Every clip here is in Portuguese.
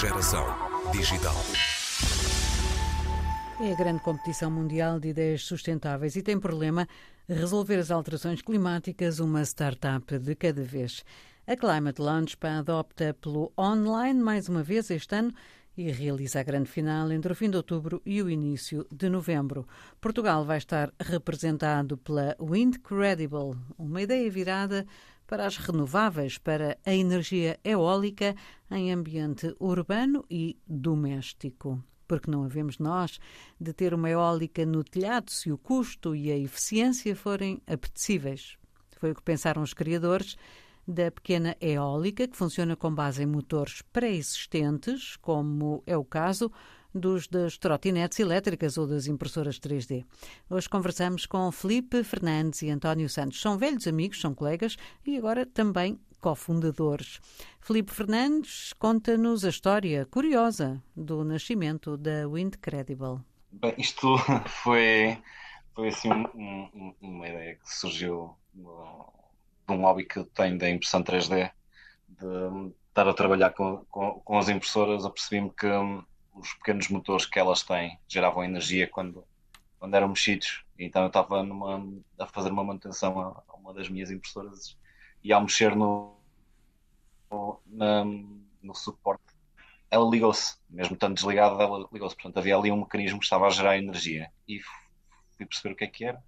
Geração digital. É a grande competição mundial de ideias sustentáveis e tem por lema resolver as alterações climáticas uma startup de cada vez. A Climate Launchpad opta pelo online mais uma vez este ano e realiza a grande final entre o fim de outubro e o início de novembro. Portugal vai estar representado pela Windcredible, uma ideia virada para as renováveis, para a energia eólica em ambiente urbano e doméstico porque não havemos nós de ter uma eólica no telhado se o custo e a eficiência forem apetecíveis. Foi o que pensaram os criadores da pequena eólica, que funciona com base em motores pré-existentes, como é o caso dos das trotinetes elétricas ou das impressoras 3D. Hoje conversamos com Felipe Fernandes e António Santos. São velhos amigos, são colegas e agora também cofundadores. Felipe Fernandes conta-nos a história curiosa do nascimento da Windcredible. Bem, isto foi, foi assim um, um, uma ideia que surgiu de um hobby que eu tenho da impressão 3D, de estar a trabalhar com, com, com as impressoras, apercebi-me que hum, os pequenos motores que elas têm geravam energia quando, quando eram mexidos. Então eu estava a fazer uma manutenção a, a uma das minhas impressoras e ao mexer no, no, no suporte, ela ligou-se, mesmo estando desligada, ela ligou-se. Portanto, havia ali um mecanismo que estava a gerar energia e fui perceber o que é que era.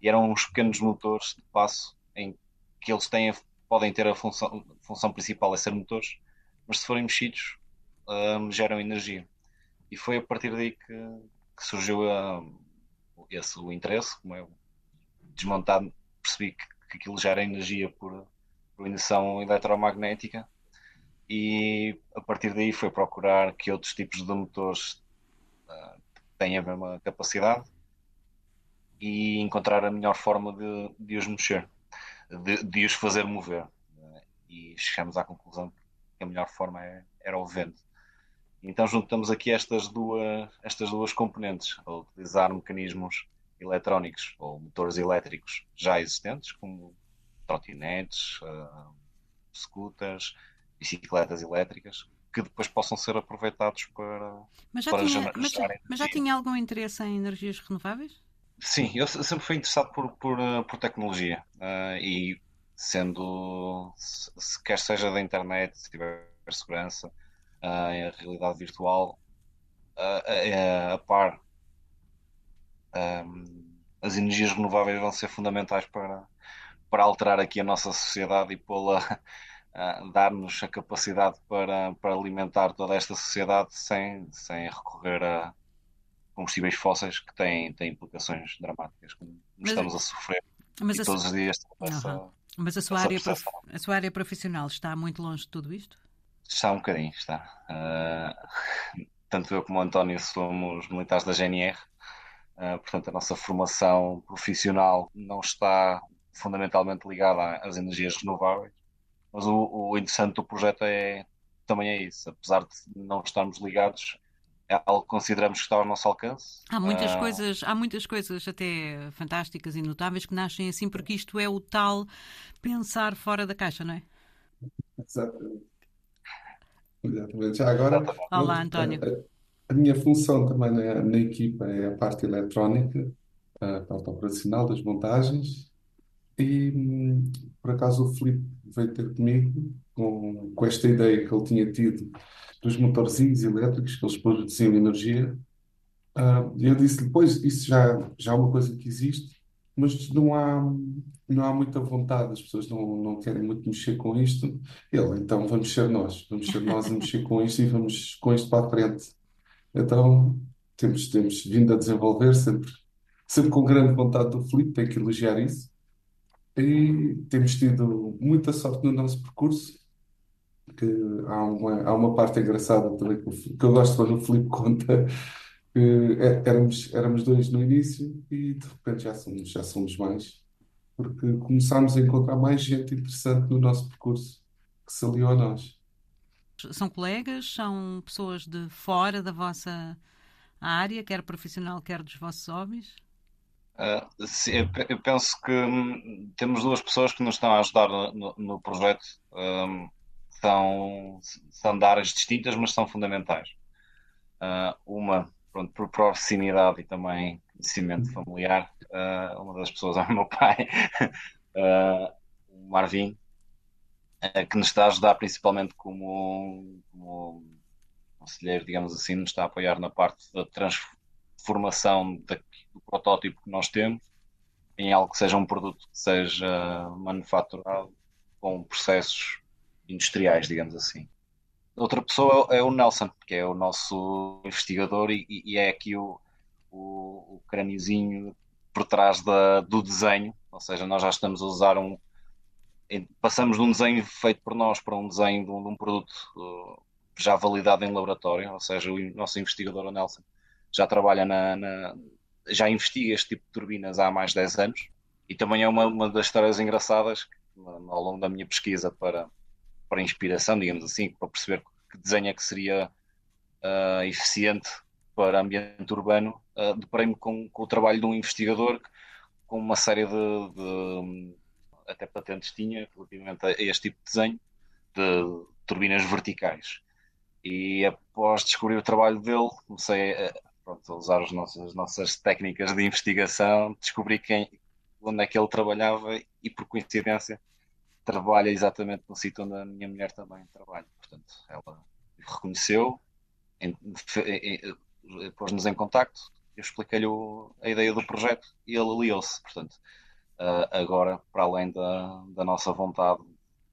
E eram uns pequenos motores de passo em que eles têm, podem ter a função, função principal é ser motores, mas se forem mexidos, um, geram energia. E foi a partir daí que, que surgiu um, esse o interesse, como eu desmontado, percebi que que aquilo gera energia por, por indução eletromagnética e a partir daí foi procurar que outros tipos de motores uh, têm a mesma capacidade e encontrar a melhor forma de, de os mexer, de, de os fazer mover. Uh, e chegamos à conclusão que a melhor forma é, era o vento. Então juntamos aqui estas duas, estas duas componentes, a utilizar mecanismos eletrónicos ou motores elétricos já existentes, como trotinetes, uh, scooters, bicicletas elétricas, que depois possam ser aproveitados para. Mas já, para tinha, mas, mas já tinha algum interesse em energias renováveis? Sim, eu sempre fui interessado por, por, ah, por tecnologia uh, e sendo, se, se, quer seja da internet, se tiver segurança, a realidade virtual, uh, a par um, as energias renováveis vão ser fundamentais para, para alterar aqui a nossa sociedade e pô-la dar-nos a capacidade para, para alimentar toda esta sociedade sem, sem recorrer a combustíveis fósseis que têm, têm implicações dramáticas, como mas, estamos a sofrer mas a todos su... os dias. Essa, mas a sua, área prof... a sua área profissional está muito longe de tudo isto? Está um bocadinho, está. Uh, tanto eu como o António somos militares da GNR Uh, portanto, a nossa formação profissional não está fundamentalmente ligada às energias renováveis, mas o, o interessante do projeto é também é isso, apesar de não estarmos ligados, é algo que consideramos que está ao nosso alcance. Há muitas uh... coisas, há muitas coisas até fantásticas e notáveis que nascem assim, porque isto é o tal pensar fora da caixa, não é? Exatamente. Exatamente. Já agora. Olá, António. A minha função também na, na equipa é a parte eletrónica, a parte operacional das montagens. E hum, por acaso o Filipe veio ter comigo com, com esta ideia que ele tinha tido dos motorzinhos elétricos que eles produziam energia. Uh, e eu disse-lhe, pois, isso já, já é uma coisa que existe, mas não há, não há muita vontade, as pessoas não, não querem muito mexer com isto. Ele, então vamos ser nós, vamos ser nós a mexer com isto e vamos com isto para a frente. Então, temos, temos vindo a desenvolver sempre, sempre com grande vontade do Filipe, tem que elogiar isso. E temos tido muita sorte no nosso percurso, que há uma, há uma parte engraçada também que, eu gosto quando o Filipe conta, que é, éramos, éramos dois no início e de repente já somos, já somos mais, porque começámos a encontrar mais gente interessante no nosso percurso que se aliou a nós. São colegas? São pessoas de fora da vossa área, quer profissional, quer dos vossos hobbies? Uh, sim, eu penso que hum, temos duas pessoas que nos estão a ajudar no, no projeto. Um, são, são de áreas distintas, mas são fundamentais. Uh, uma, pronto, por proximidade e também conhecimento familiar, uh, uma das pessoas é o meu pai, uh, o Marvin, que nos está a ajudar principalmente como, como conselheiro, digamos assim, nos está a apoiar na parte da transformação da, do protótipo que nós temos em algo que seja um produto que seja manufaturado com processos industriais, digamos assim. Outra pessoa é o Nelson, que é o nosso investigador e, e é aqui o, o, o crâniozinho por trás da, do desenho, ou seja, nós já estamos a usar um. Passamos de um desenho feito por nós para um desenho de um, de um produto uh, já validado em laboratório, ou seja, o nosso investigador, o Nelson, já trabalha na, na já investiga este tipo de turbinas há mais de 10 anos e também é uma, uma das histórias engraçadas ao longo da minha pesquisa para, para inspiração, digamos assim, para perceber que desenho é que seria uh, eficiente para ambiente urbano, uh, deparei-me com, com, o trabalho de um investigador com uma série de, de até patentes tinha relativamente a este tipo de desenho de turbinas verticais. E após descobrir o trabalho dele, comecei a, pronto, a usar as nossas, as nossas técnicas de investigação, descobri quem, onde é que ele trabalhava e, por coincidência, trabalha exatamente no sítio onde a minha mulher também trabalha. Portanto, ela reconheceu, pôs-nos em contacto, eu expliquei-lhe a ideia do projeto e ele aliou-se. Portanto, agora, para além da, da nossa vontade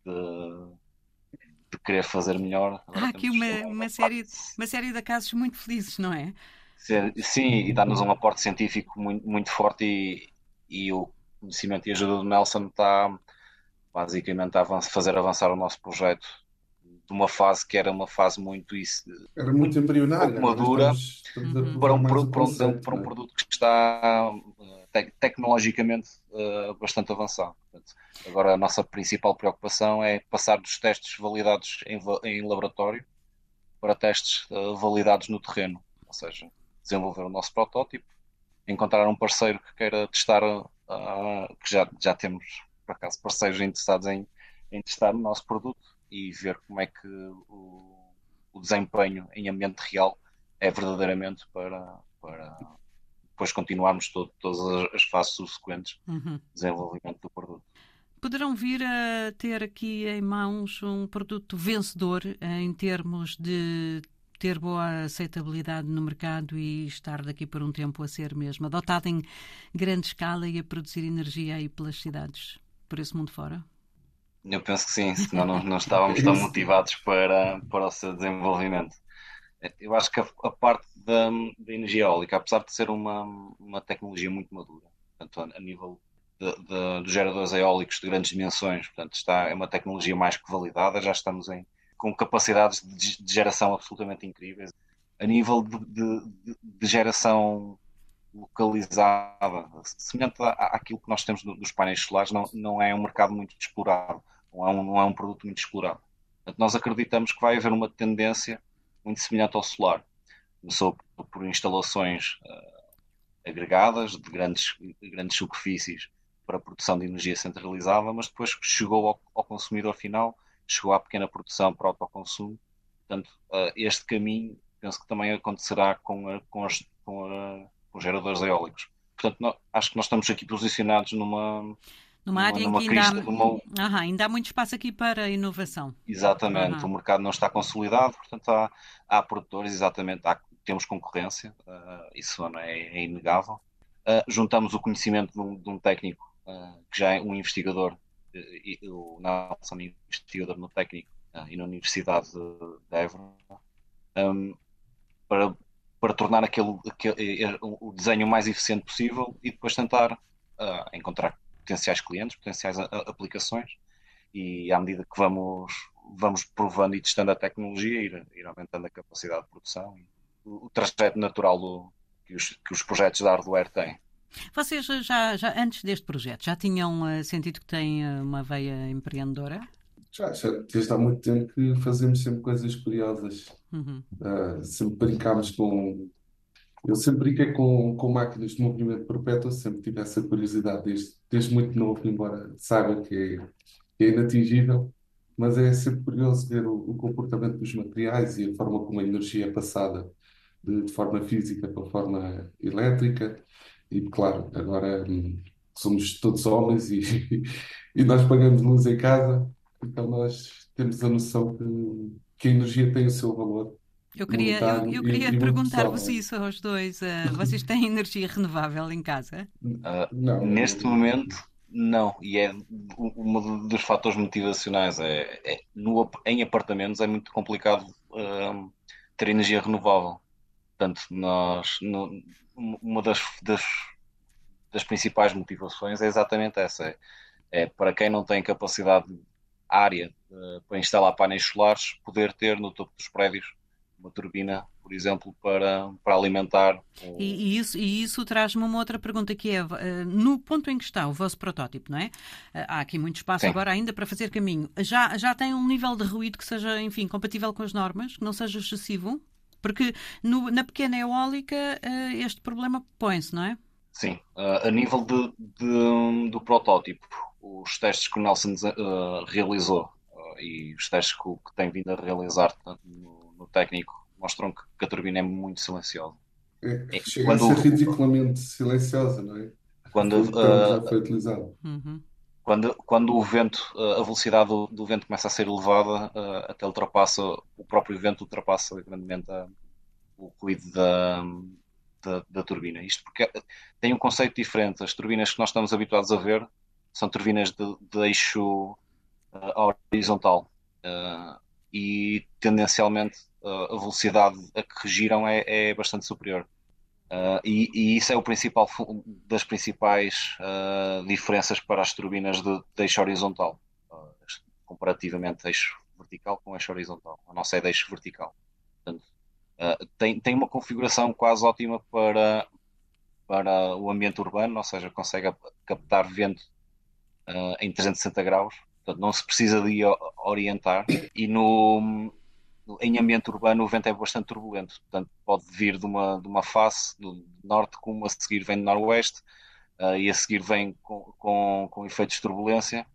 de de querer fazer melhor. Há aqui uma, uma, série, uma série de casos muito felizes, não é? Sim, e dá-nos um aporte científico muito, muito forte e, e o conhecimento e ajuda do Nelson está basicamente a fazer avançar o nosso projeto de uma fase que era uma fase muito isso era muito, muito embrionária madura estamos, estamos para, um, para, um, para um é? produto que está te tecnologicamente uh, bastante avançado. Portanto, agora a nossa principal preocupação é passar dos testes validados em, em laboratório para testes uh, validados no terreno, ou seja, desenvolver o nosso protótipo, encontrar um parceiro que queira testar, uh, que já, já temos por acaso parceiros interessados em, em testar o nosso produto e ver como é que o, o desempenho em ambiente real é verdadeiramente para, para depois continuarmos todo, todas as fases subsequentes uhum. de desenvolvimento do produto. Poderão vir a ter aqui em mãos um produto vencedor em termos de ter boa aceitabilidade no mercado e estar daqui por um tempo a ser mesmo adotado em grande escala e a produzir energia aí pelas cidades, por esse mundo fora? Eu penso que sim, senão não, não estávamos tão motivados para, para o seu desenvolvimento. Eu acho que a, a parte da, da, energia eólica, apesar de ser uma, uma tecnologia muito madura, portanto, a, a nível de, de, dos geradores eólicos de grandes dimensões, portanto, está, é uma tecnologia mais que validada, já estamos em, com capacidades de, de geração absolutamente incríveis. A nível de, de geração localizada, semelhante àquilo que nós temos dos painéis solares, não, não é um mercado muito explorado, não é um, não é um produto muito explorado. Portanto, nós acreditamos que vai haver uma tendência muito semelhante ao solar. Começou por instalações uh, agregadas de grandes, grandes superfícies para a produção de energia centralizada, mas depois chegou ao, ao consumidor final, chegou à pequena produção para autoconsumo. Portanto, uh, este caminho penso que também acontecerá com, a, com, com, a, os geradores eólicos. Portanto, acho que nós estamos aqui posicionados numa, numa área numa, em que ainda há, uma... Aham, ainda há muito espaço aqui para inovação. Exatamente, Aham. o mercado não está consolidado, portanto há, há produtores, exatamente, há, temos concorrência, uh, isso é, é inegável. Uh, juntamos o conhecimento de um, de um técnico uh, que já é um investigador, o Nelson, investigador no técnico e na Universidade de, de Évora, um, para, para tornar aquele, aquele, o desenho o mais eficiente possível e depois tentar encontrar potenciais clientes, potenciais aplicações e à medida que vamos, vamos provando e testando a tecnologia, ir, ir aumentando a capacidade de produção e o, o trajeto natural do, que, os, que os projetos da hardware têm. Vocês já, já antes deste projeto já tinham uh, sentido que têm uh, uma veia empreendedora? Já, já desde há muito tempo que fazemos sempre coisas curiosas. Uhum. Uh, sempre brincámos com eu sempre brinquei com, com máquinas de movimento perpétuo, sempre tive essa curiosidade desde, desde muito novo, embora saiba que é, é inatingível. mas é sempre curioso ver o, o comportamento dos materiais e a forma como a energia é passada de, de forma física para forma elétrica. E, claro, agora hum, somos todos homens e, e nós pagamos luz em casa, então nós temos a noção que, que a energia tem o seu valor eu queria, eu, eu queria perguntar-vos isso aos dois. Uh, vocês têm energia renovável em casa? Uh, não. Neste momento, não. E é um dos fatores motivacionais. É, é no, em apartamentos é muito complicado uh, ter energia renovável. Portanto, nós, no, uma das, das, das, principais motivações é exatamente essa. É, é para quem não tem capacidade área para instalar painéis solares, poder ter no topo dos prédios uma turbina, por exemplo, para, para alimentar. O... E, e, isso, e isso traz-me uma outra pergunta que é, eh, no ponto em que está o vosso protótipo, não é? Eh, há aqui muito espaço Sim. agora ainda para fazer caminho. Já, já tem um nível de ruído que seja, enfim, compatível com as normas, que não seja excessivo? Porque no, na pequena eólica eh, este problema põe-se, não é? Sim, a nível de, de, do protótipo, os testes que o Nelson uh, realizou uh, e os testes que, que tem vindo a realizar no, no técnico mostram que, que a turbina é muito silenciosa. É, é chega quando, a ser ridiculamente silenciosa, não é? Quando, uh, já foi utilizado. Uhum. Quando, quando o vento, a velocidade do, do vento começa a ser elevada, uh, até ultrapassa, o próprio vento ultrapassa grandemente a, o ruído da, da, da, turbina. Isto porque tem um conceito diferente. As turbinas que nós estamos habituados a ver são turbinas de, de eixo uh, horizontal. Uh, e tendencialmente uh, a velocidade a que regiram é, é bastante superior. E, e, isso é o principal das principais diferenças para as turbinas de, de eixo horizontal, comparativamente eixo vertical com eixo horizontal. A nossa é de eixo vertical. Portanto, tem, tem uma configuração quase ótima para, para o ambiente urbano, ou seja, consegue captar vento em 360 graus. Portanto, não se precisa de orientar. E no, em ambiente urbano o vento é bastante turbulento, portanto pode vir de uma, de uma face do norte como a seguir vem do noroeste uh, e a seguir vem com, com, com, efeitos de turbulência.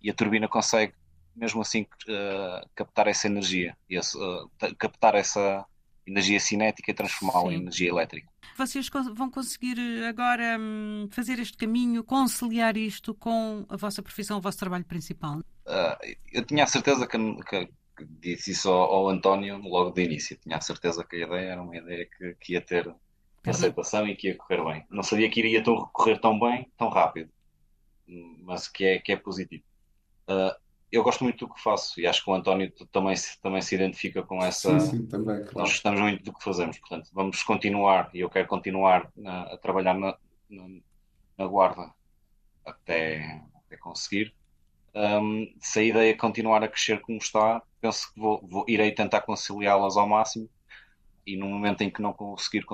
E a turbina consegue mesmo assim uh, captar essa energia, esse, uh, captar essa energia cinética e transformá-la em energia elétrica. Vocês vão conseguir eh, agora hum, fazer este caminho, conciliar isto com a vossa profissão, o vosso trabalho principal? Uh, eu tinha a certeza que, que, que disse isso ao, ao, António logo de início. Tinha a certeza que a ideia era uma ideia que, que ia ter aceitação e que ia correr bem. Não sabia que iria tão, correr tão bem, tão rápido, mas que é, que é positivo. Uh, eu gosto muito do que faço e acho que o António também, também se identifica com essa. Sim, sim, também, claro. Nós gostamos muito do que fazemos, portanto, vamos continuar e eu quero continuar na, a trabalhar na, na, na guarda até, até conseguir. Um, se a ideia é continuar a crescer como está, penso que vou, vou irei tentar conciliá-las ao máximo e no momento em que não conseguir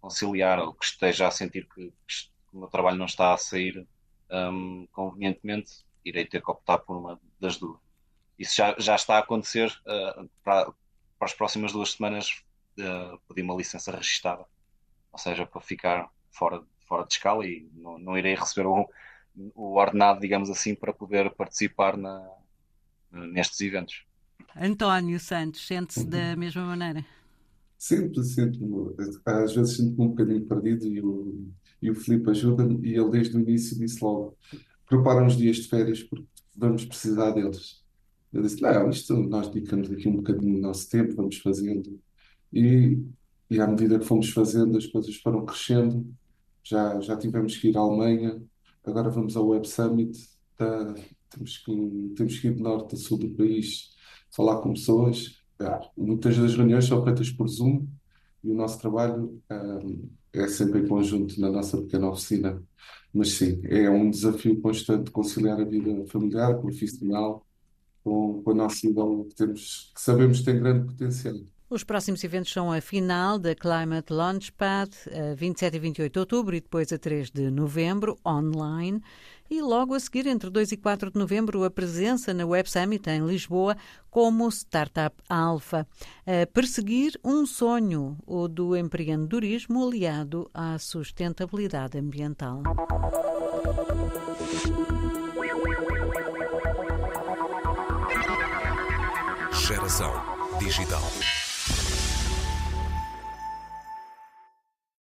conciliar ou que esteja a sentir que, que o meu trabalho não está a sair um, convenientemente, irei ter que optar por uma das duas. Isso já, já está a acontecer uh, para, para as próximas duas semanas uh, pedir uma licença registada, ou seja, para ficar fora, fora de escala e não, não irei receber o, o ordenado, digamos assim, para poder participar na, nestes eventos. António Santos, sente-se da mesma maneira? Sempre, sempre. Às vezes sinto-me um bocadinho perdido e o, e o Filipe ajuda-me e ele desde o início disse logo prepara uns dias de férias porque vamos precisar deles. Eu disse, não, isto nós dedicamos aqui um bocadinho do nosso tempo, vamos fazendo. E, e à medida que fomos fazendo, as coisas foram crescendo. Já, já tivemos que ir à Alemanha, agora vamos ao Web Summit. Tá, temos, que, temos que ir de norte a sul do país falar com pessoas. Ah, muitas das reuniões são feitas por Zoom e o nosso trabalho ah, é sempre em conjunto na nossa pequena oficina. Mas sim, é um desafio constante conciliar a vida familiar, profissional, com, com a nossa idade que, temos, que sabemos que tem grande potencial. Os próximos eventos são a final da Climate Launchpad, a 27 e 28 de outubro e depois a 3 de novembro, online. E logo a seguir, entre 2 e 4 de novembro, a presença na Web Summit em Lisboa como Startup Alpha. A perseguir um sonho, o do empreendedorismo aliado à sustentabilidade ambiental. Geração Digital.